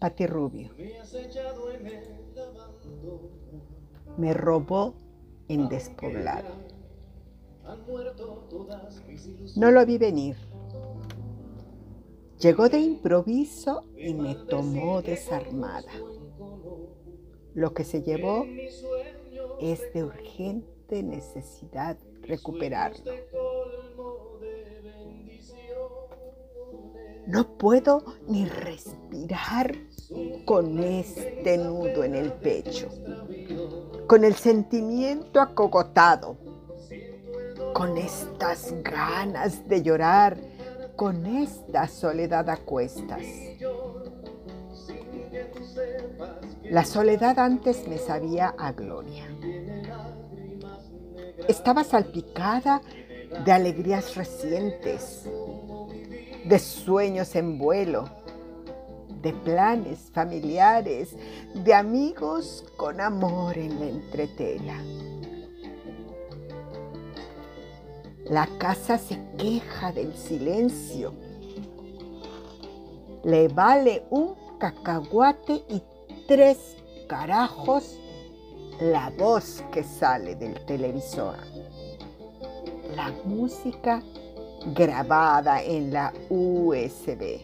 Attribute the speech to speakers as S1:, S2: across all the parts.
S1: Pati Rubio. Me robó en despoblado. No lo vi venir. Llegó de improviso y me tomó desarmada. Lo que se llevó es de urgente necesidad recuperarlo. No puedo ni respirar con este nudo en el pecho, con el sentimiento acogotado, con estas ganas de llorar, con esta soledad a cuestas. La soledad antes me sabía a gloria. Estaba salpicada de alegrías recientes, de sueños en vuelo, de planes familiares, de amigos con amor en la entretela. La casa se queja del silencio. Le vale un cacahuate y tres carajos la voz que sale del televisor. La música grabada en la USB.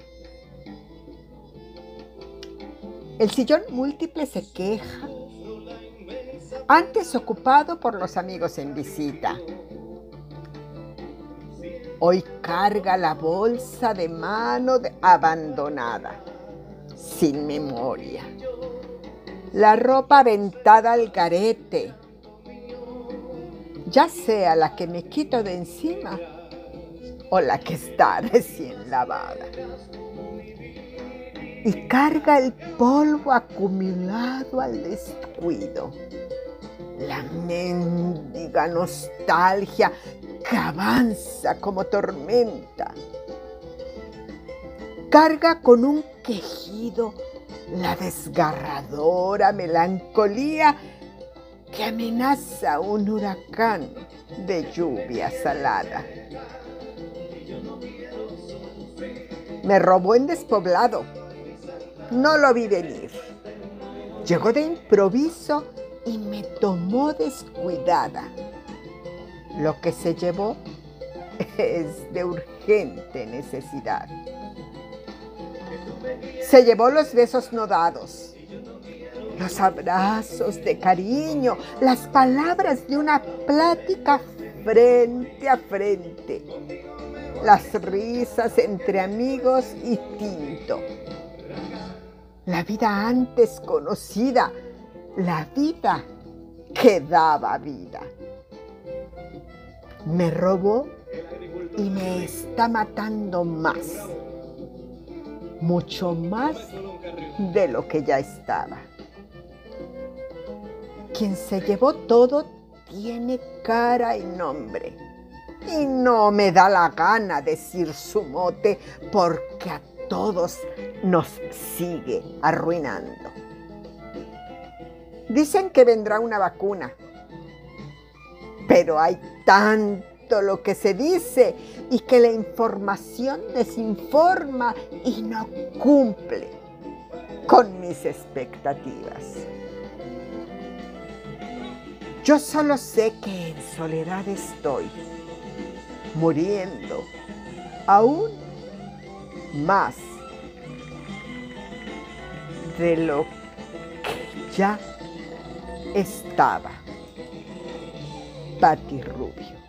S1: El sillón múltiple se queja, antes ocupado por los amigos en visita. Hoy carga la bolsa de mano abandonada, sin memoria. La ropa aventada al garete, ya sea la que me quito de encima o la que está recién lavada. Y carga el polvo acumulado al descuido. La mendiga nostalgia que avanza como tormenta. Carga con un quejido la desgarradora melancolía que amenaza un huracán de lluvia salada. Me robó en despoblado. No lo vi venir. Llegó de improviso y me tomó descuidada. Lo que se llevó es de urgente necesidad. Se llevó los besos no dados, los abrazos de cariño, las palabras de una plática frente a frente, las risas entre amigos y tinto. La vida antes conocida, la vida que daba vida. Me robó y me está matando más, mucho más de lo que ya estaba. Quien se llevó todo tiene cara y nombre. Y no me da la gana decir su mote porque a todos nos sigue arruinando. Dicen que vendrá una vacuna, pero hay tanto lo que se dice y que la información desinforma y no cumple con mis expectativas. Yo solo sé que en soledad estoy, muriendo aún más de lo que ya estaba Patti Rubio.